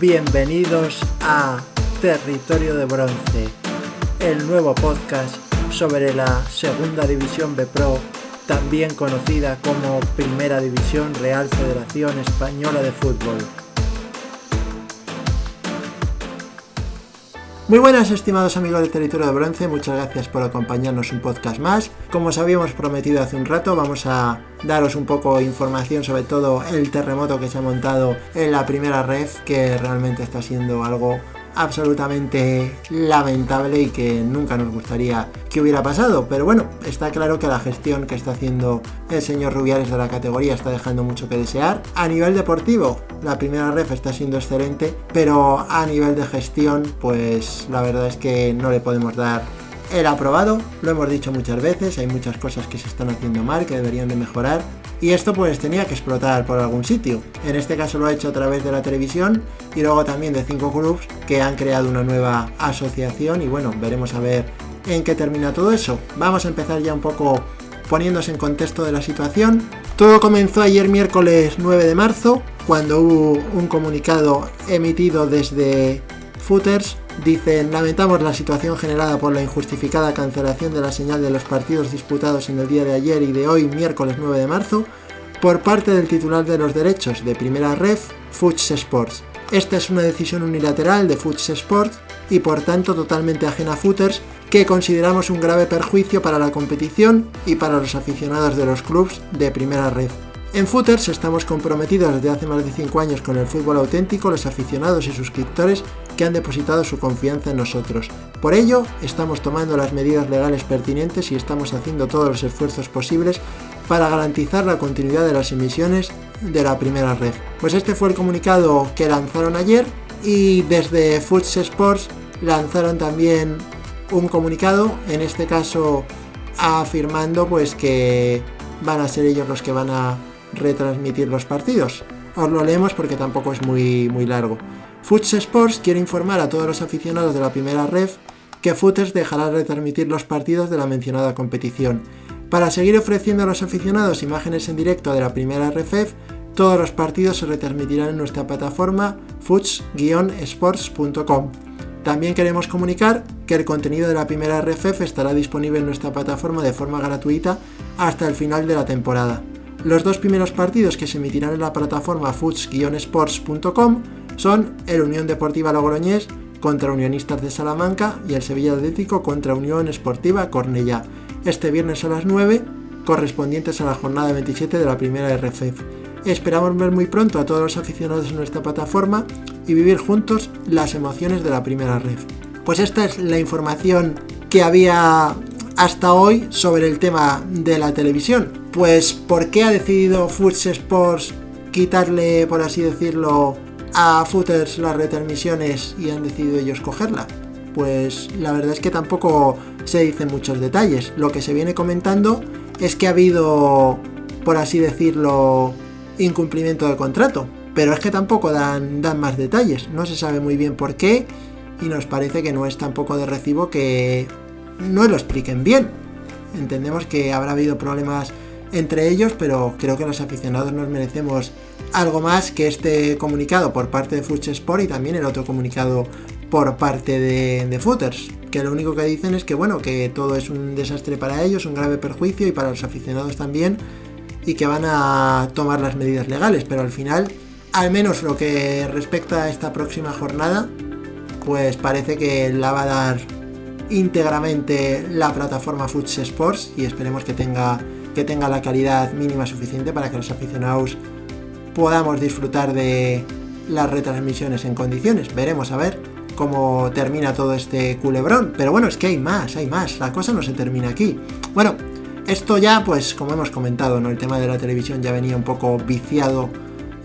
Bienvenidos a Territorio de Bronce, el nuevo podcast sobre la Segunda División B Pro, también conocida como Primera División Real Federación Española de Fútbol. Muy buenas estimados amigos del Territorio de Bronce, muchas gracias por acompañarnos un podcast más. Como os habíamos prometido hace un rato, vamos a daros un poco de información sobre todo el terremoto que se ha montado en la primera ref, que realmente está siendo algo absolutamente lamentable y que nunca nos gustaría que hubiera pasado. Pero bueno, está claro que la gestión que está haciendo el señor Rubiales de la categoría está dejando mucho que desear. A nivel deportivo, la primera ref está siendo excelente, pero a nivel de gestión, pues la verdad es que no le podemos dar el aprobado. Lo hemos dicho muchas veces, hay muchas cosas que se están haciendo mal, que deberían de mejorar y esto pues tenía que explotar por algún sitio. En este caso lo ha hecho a través de la televisión y luego también de cinco clubs que han creado una nueva asociación y bueno, veremos a ver en qué termina todo eso. Vamos a empezar ya un poco poniéndose en contexto de la situación. Todo comenzó ayer miércoles 9 de marzo, cuando hubo un comunicado emitido desde Footers Dicen, lamentamos la situación generada por la injustificada cancelación de la señal de los partidos disputados en el día de ayer y de hoy, miércoles 9 de marzo, por parte del titular de los derechos de primera ref, Fuchs Sports. Esta es una decisión unilateral de Fuchs Sports y por tanto totalmente ajena a Footers, que consideramos un grave perjuicio para la competición y para los aficionados de los clubes de primera ref. En Footers estamos comprometidos desde hace más de 5 años con el fútbol auténtico, los aficionados y suscriptores que han depositado su confianza en nosotros. Por ello, estamos tomando las medidas legales pertinentes y estamos haciendo todos los esfuerzos posibles para garantizar la continuidad de las emisiones de la primera red. Pues este fue el comunicado que lanzaron ayer y desde Foods Sports lanzaron también un comunicado, en este caso afirmando pues que van a ser ellos los que van a retransmitir los partidos. Os lo leemos porque tampoco es muy, muy largo. Foots Sports quiere informar a todos los aficionados de la primera ref que Footers dejará retransmitir los partidos de la mencionada competición. Para seguir ofreciendo a los aficionados imágenes en directo de la primera RFF, todos los partidos se retransmitirán en nuestra plataforma foots-sports.com. También queremos comunicar que el contenido de la primera RFF estará disponible en nuestra plataforma de forma gratuita hasta el final de la temporada. Los dos primeros partidos que se emitirán en la plataforma foots-sports.com son el Unión Deportiva Logroñés contra Unionistas de Salamanca y el Sevilla Atlético contra Unión Esportiva Cornellá, este viernes a las 9, correspondientes a la jornada 27 de la primera RFF. Esperamos ver muy pronto a todos los aficionados en nuestra plataforma y vivir juntos las emociones de la primera REF. Pues esta es la información que había hasta hoy sobre el tema de la televisión. Pues ¿por qué ha decidido Foods Sports quitarle, por así decirlo, a Footers las retransmisiones y han decidido ellos cogerla? Pues la verdad es que tampoco se dicen muchos detalles. Lo que se viene comentando es que ha habido, por así decirlo, incumplimiento de contrato. Pero es que tampoco dan, dan más detalles. No se sabe muy bien por qué y nos parece que no es tampoco de recibo que no lo expliquen bien. Entendemos que habrá habido problemas entre ellos, pero creo que los aficionados nos merecemos algo más que este comunicado por parte de Fuchs Sport y también el otro comunicado por parte de, de, Footers, que lo único que dicen es que bueno, que todo es un desastre para ellos, un grave perjuicio y para los aficionados también, y que van a tomar las medidas legales, pero al final, al menos lo que respecta a esta próxima jornada, pues parece que la va a dar íntegramente la plataforma Foods Sports y esperemos que tenga, que tenga la calidad mínima suficiente para que los aficionados podamos disfrutar de las retransmisiones en condiciones. Veremos a ver cómo termina todo este culebrón. Pero bueno, es que hay más, hay más. La cosa no se termina aquí. Bueno, esto ya, pues como hemos comentado, ¿no? El tema de la televisión ya venía un poco viciado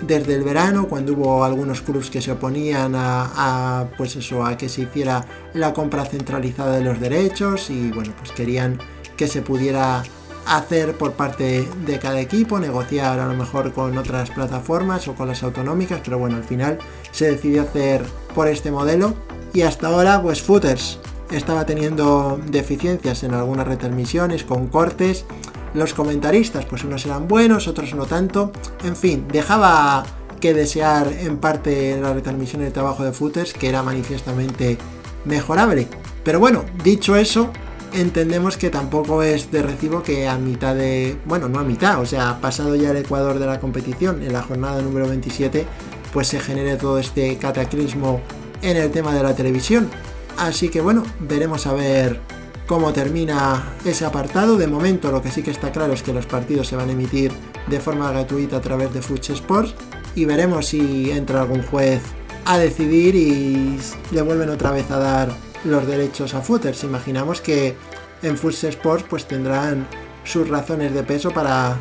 desde el verano, cuando hubo algunos clubs que se oponían a, pues eso, a que se hiciera la compra centralizada de los derechos y bueno, pues querían que se pudiera hacer por parte de cada equipo, negociar a lo mejor con otras plataformas o con las autonómicas, pero bueno, al final se decidió hacer por este modelo y hasta ahora pues Footers estaba teniendo deficiencias en algunas retransmisiones con cortes los comentaristas, pues unos eran buenos, otros no tanto. En fin, dejaba que desear en parte la retransmisión del trabajo de footers, que era manifiestamente mejorable. Pero bueno, dicho eso, entendemos que tampoco es de recibo que a mitad de, bueno, no a mitad, o sea, pasado ya el Ecuador de la competición, en la jornada número 27, pues se genere todo este cataclismo en el tema de la televisión. Así que bueno, veremos a ver cómo termina ese apartado. De momento lo que sí que está claro es que los partidos se van a emitir de forma gratuita a través de Fuch Sports y veremos si entra algún juez a decidir y le vuelven otra vez a dar los derechos a Footers. Imaginamos que en Fuch Sports pues tendrán sus razones de peso para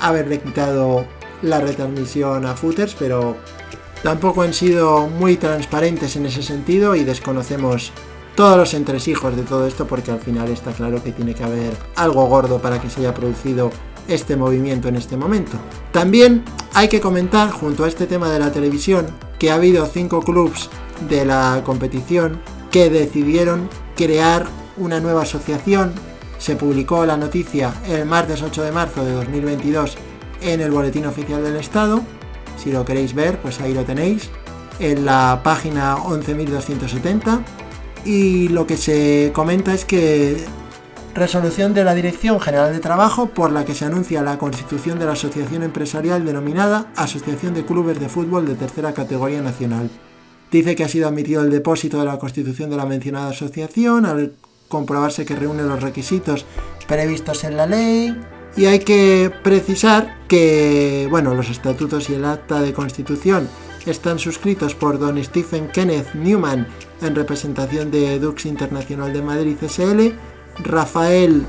haberle quitado la retransmisión a Footers, pero tampoco han sido muy transparentes en ese sentido y desconocemos todos los entresijos de todo esto porque al final está claro que tiene que haber algo gordo para que se haya producido este movimiento en este momento. También hay que comentar junto a este tema de la televisión que ha habido cinco clubs de la competición que decidieron crear una nueva asociación. Se publicó la noticia el martes 8 de marzo de 2022 en el Boletín Oficial del Estado. Si lo queréis ver, pues ahí lo tenéis, en la página 11.270 y lo que se comenta es que resolución de la Dirección General de Trabajo por la que se anuncia la constitución de la asociación empresarial denominada Asociación de Clubes de Fútbol de Tercera Categoría Nacional. Dice que ha sido admitido el depósito de la constitución de la mencionada asociación al comprobarse que reúne los requisitos previstos en la ley. Y hay que precisar que, bueno, los estatutos y el acta de constitución están suscritos por don Stephen Kenneth Newman en representación de Dux Internacional de Madrid SL, Rafael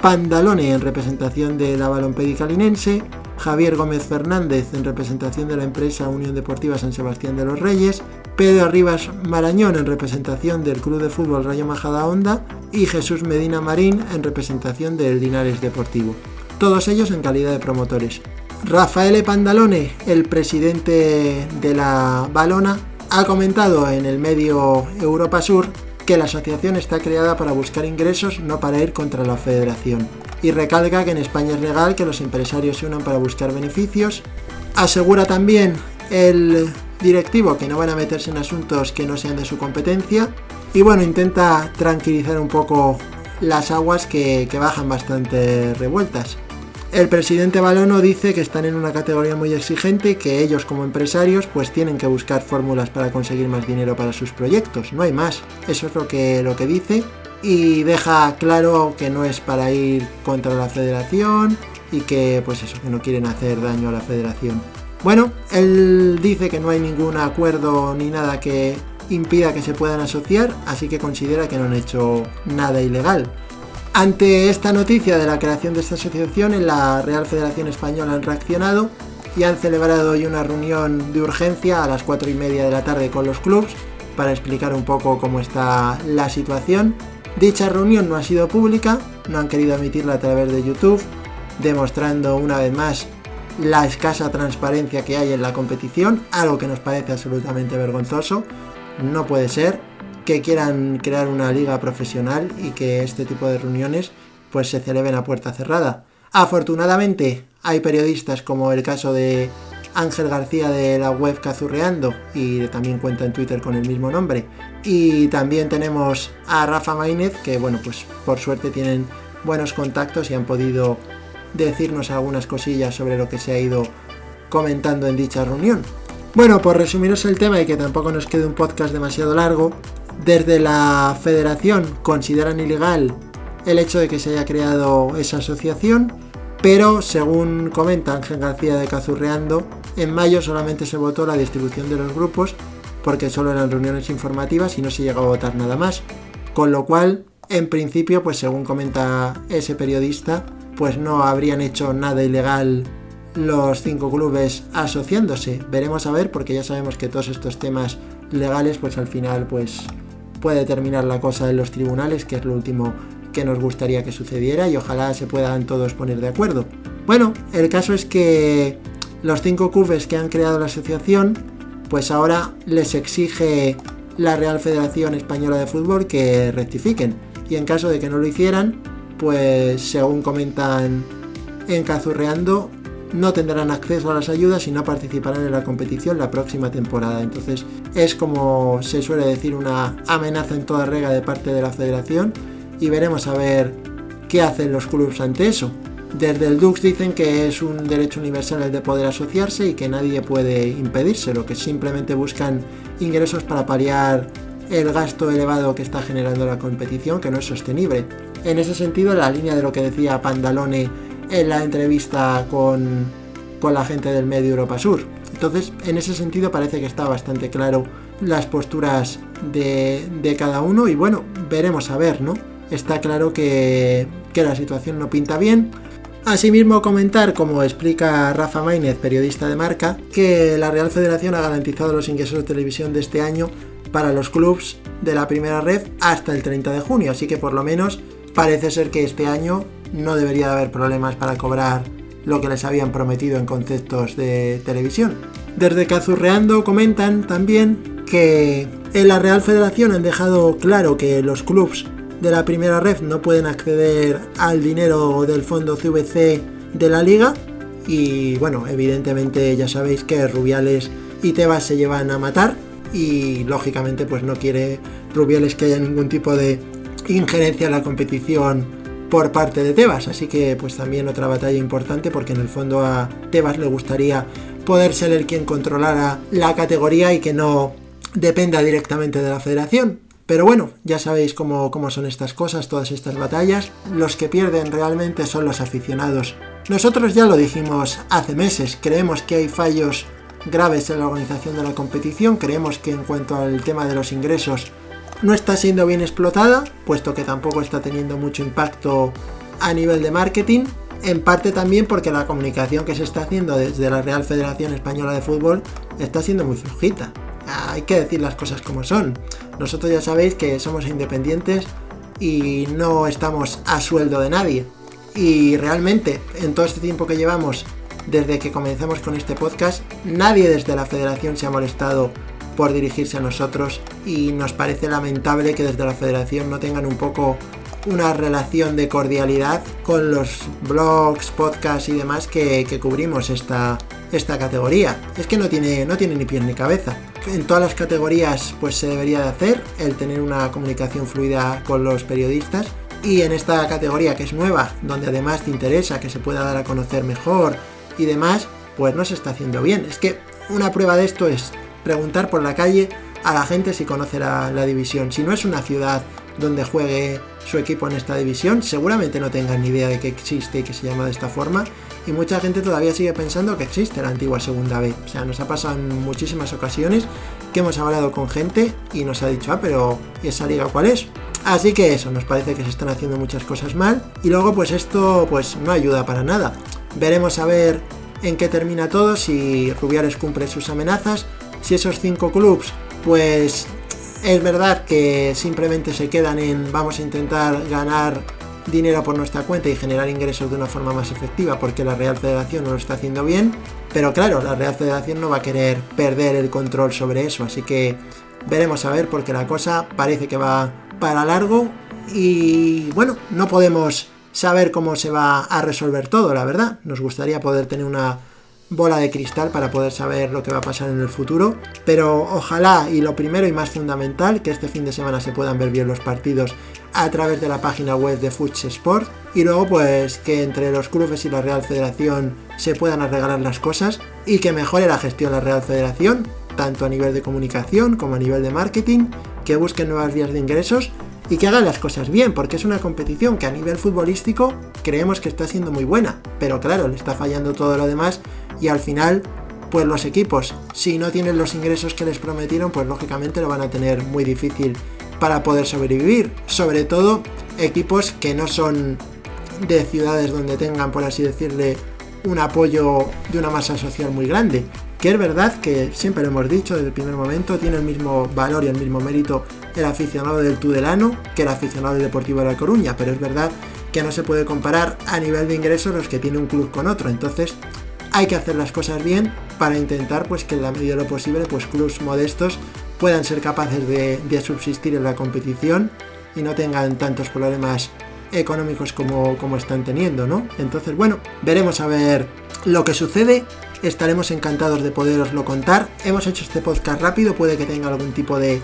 Pandalone en representación de la Balompédica Linense, Javier Gómez Fernández en representación de la empresa Unión Deportiva San Sebastián de los Reyes, Pedro Rivas Marañón en representación del Club de Fútbol Rayo Majada Honda y Jesús Medina Marín en representación del Linares Deportivo. Todos ellos en calidad de promotores. Rafael Pandalone, el presidente de la Balona, ha comentado en el medio Europa Sur que la asociación está creada para buscar ingresos, no para ir contra la federación. Y recalca que en España es legal que los empresarios se unan para buscar beneficios. Asegura también el directivo que no van a meterse en asuntos que no sean de su competencia. Y bueno, intenta tranquilizar un poco las aguas que, bajan bastante revueltas. El presidente Balono dice que están en una categoría muy exigente y que ellos como empresarios pues tienen que buscar fórmulas para conseguir más dinero para sus proyectos, no hay más. Eso es lo que, lo que dice y deja claro que no es para ir contra la federación y que pues eso, que no quieren hacer daño a la federación. Bueno, él dice que no hay ningún acuerdo ni nada que impida que se puedan asociar, así que considera que no han hecho nada ilegal. Ante esta noticia de la creación de esta asociación, en la Real Federación Española han reaccionado y han celebrado hoy una reunión de urgencia a las 4 y media de la tarde con los clubes para explicar un poco cómo está la situación. Dicha reunión no ha sido pública, no han querido emitirla a través de YouTube, demostrando una vez más la escasa transparencia que hay en la competición, algo que nos parece absolutamente vergonzoso. No puede ser, que quieran crear una liga profesional y que este tipo de reuniones pues se celebren a puerta cerrada. Afortunadamente hay periodistas como el caso de Ángel García de la web Cazurreando y también cuenta en Twitter con el mismo nombre. Y también tenemos a Rafa Maínez que bueno pues por suerte tienen buenos contactos y han podido decirnos algunas cosillas sobre lo que se ha ido comentando en dicha reunión. Bueno, por resumiros el tema y que tampoco nos quede un podcast demasiado largo, desde la federación consideran ilegal el hecho de que se haya creado esa asociación, pero según comenta Ángel García de Cazurreando, en mayo solamente se votó la distribución de los grupos porque solo eran reuniones informativas y no se llegó a votar nada más. Con lo cual, en principio, pues según comenta ese periodista, pues no habrían hecho nada ilegal los cinco clubes asociándose. Veremos a ver, porque ya sabemos que todos estos temas legales, pues al final, pues puede terminar la cosa en los tribunales, que es lo último que nos gustaría que sucediera y ojalá se puedan todos poner de acuerdo. Bueno, el caso es que los cinco clubes que han creado la asociación, pues ahora les exige la Real Federación Española de Fútbol que rectifiquen. Y en caso de que no lo hicieran, pues según comentan en Cazurreando, no tendrán acceso a las ayudas y no participarán en la competición la próxima temporada. Entonces es como se suele decir una amenaza en toda regla de parte de la federación y veremos a ver qué hacen los clubes ante eso. Desde el Dux dicen que es un derecho universal el de poder asociarse y que nadie puede impedírselo, que simplemente buscan ingresos para paliar el gasto elevado que está generando la competición, que no es sostenible. En ese sentido, la línea de lo que decía Pandalone en la entrevista con, con la gente del medio Europa Sur. Entonces, en ese sentido parece que está bastante claro las posturas de, de cada uno y bueno, veremos a ver, ¿no? Está claro que, que la situación no pinta bien. Asimismo, comentar, como explica Rafa Maínez, periodista de marca, que la Real Federación ha garantizado los ingresos de televisión de este año para los clubes de la primera red hasta el 30 de junio, así que por lo menos parece ser que este año no debería de haber problemas para cobrar lo que les habían prometido en conceptos de televisión. Desde Cazurreando comentan también que en la Real Federación han dejado claro que los clubes de la primera red no pueden acceder al dinero del fondo CVC de la liga y bueno, evidentemente ya sabéis que Rubiales y Tebas se llevan a matar y lógicamente pues no quiere Rubiales que haya ningún tipo de injerencia en la competición por parte de Tebas, así que pues también otra batalla importante porque en el fondo a Tebas le gustaría poder ser el quien controlara la categoría y que no dependa directamente de la federación. Pero bueno, ya sabéis cómo, cómo son estas cosas, todas estas batallas. Los que pierden realmente son los aficionados. Nosotros ya lo dijimos hace meses, creemos que hay fallos graves en la organización de la competición, creemos que en cuanto al tema de los ingresos no está siendo bien explotada, puesto que tampoco está teniendo mucho impacto a nivel de marketing, en parte también porque la comunicación que se está haciendo desde la Real Federación Española de Fútbol está siendo muy flojita. Hay que decir las cosas como son. Nosotros ya sabéis que somos independientes y no estamos a sueldo de nadie. Y realmente, en todo este tiempo que llevamos desde que comenzamos con este podcast, nadie desde la federación se ha molestado por dirigirse a nosotros y nos parece lamentable que desde la federación no tengan un poco una relación de cordialidad con los blogs, podcasts y demás que, cubrimos esta, esta categoría. Es que no tiene, no tiene ni pie ni cabeza. En todas las categorías pues se debería de hacer el tener una comunicación fluida con los periodistas y en esta categoría que es nueva, donde además te interesa que se pueda dar a conocer mejor y demás, pues no se está haciendo bien. Es que una prueba de esto es preguntar por la calle a la gente si conoce la, división. Si no es una ciudad donde juegue su equipo en esta división, seguramente no tengan ni idea de que existe y que se llama de esta forma. Y mucha gente todavía sigue pensando que existe la antigua segunda B. O sea, nos ha pasado en muchísimas ocasiones que hemos hablado con gente y nos ha dicho, ah, pero ¿y esa liga cuál es? Así que eso, nos parece que se están haciendo muchas cosas mal. Y luego, pues esto pues no ayuda para nada. Veremos a ver en qué termina todo, si Rubiales cumple sus amenazas si esos cinco clubs, pues es verdad que simplemente se quedan en vamos a intentar ganar dinero por nuestra cuenta y generar ingresos de una forma más efectiva porque la Real Federación no lo está haciendo bien, pero claro, la Real Federación no va a querer perder el control sobre eso, así que veremos a ver porque la cosa parece que va para largo y bueno, no podemos saber cómo se va a resolver todo, la verdad. Nos gustaría poder tener una bola de cristal para poder saber lo que va a pasar en el futuro. Pero ojalá, y lo primero y más fundamental, que este fin de semana se puedan ver bien los partidos a través de la página web de Fuchs Sport. Y luego, pues que entre los clubes y la Real Federación se puedan arreglar las cosas y que mejore la gestión la Real Federación, tanto a nivel de comunicación como a nivel de marketing, que busquen nuevas vías de ingresos y que hagan las cosas bien, porque es una competición que a nivel futbolístico creemos que está siendo muy buena, pero claro, le está fallando todo lo demás y al final, pues los equipos, si no tienen los ingresos que les prometieron, pues lógicamente lo van a tener muy difícil para poder sobrevivir, sobre todo equipos que no son de ciudades donde tengan, por así decirle, un apoyo de una masa social muy grande. Que es verdad que siempre lo hemos dicho desde el primer momento, tiene el mismo valor y el mismo mérito el aficionado del Tudelano que el aficionado del Deportivo de La Coruña, pero es verdad que no se puede comparar a nivel de ingresos los que tiene un club con otro. Entonces hay que hacer las cosas bien para intentar pues que en la medida de lo posible pues clubs modestos puedan ser capaces de, de subsistir en la competición y no tengan tantos problemas económicos como, como están teniendo, ¿no? Entonces, bueno, veremos a ver lo que sucede, estaremos encantados de poderoslo contar. Hemos hecho este podcast rápido, puede que tenga algún tipo de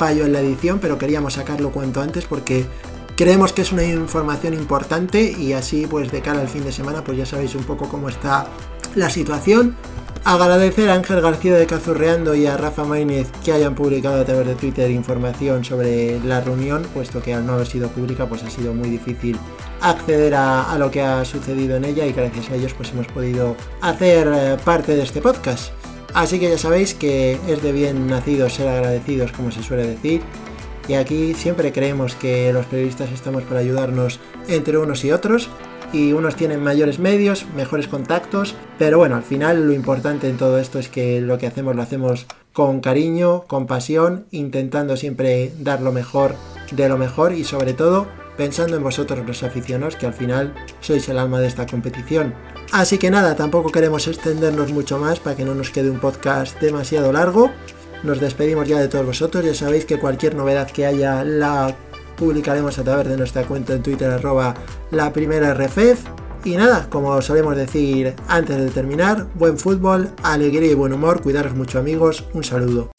fallo en la edición, pero queríamos sacarlo cuanto antes porque creemos que es una información importante y así pues de cara al fin de semana pues ya sabéis un poco cómo está la situación. Agradecer a Ángel García de Cazurreando y a Rafa Maínez que hayan publicado a través de Twitter información sobre la reunión, puesto que al no haber sido pública pues ha sido muy difícil acceder a, lo que ha sucedido en ella y gracias a ellos pues hemos podido hacer eh, parte de este podcast. Así que ya sabéis que es de bien nacidos ser agradecidos como se suele decir. Y aquí siempre creemos que los periodistas estamos para ayudarnos entre unos y otros y unos tienen mayores medios, mejores contactos, pero bueno, al final lo importante en todo esto es que lo que hacemos lo hacemos con cariño, con pasión, intentando siempre dar lo mejor de lo mejor y sobre todo pensando en vosotros los aficionados que al final sois el alma de esta competición. Así que nada, tampoco queremos extendernos mucho más para que no nos quede un podcast demasiado largo. Nos despedimos ya de todos vosotros, ya sabéis que cualquier novedad que haya la publicaremos a través de nuestra cuenta en Twitter arroba la primera RFF. Y nada, como solemos decir antes de terminar, buen fútbol, alegría y buen humor, cuidaros mucho amigos, un saludo.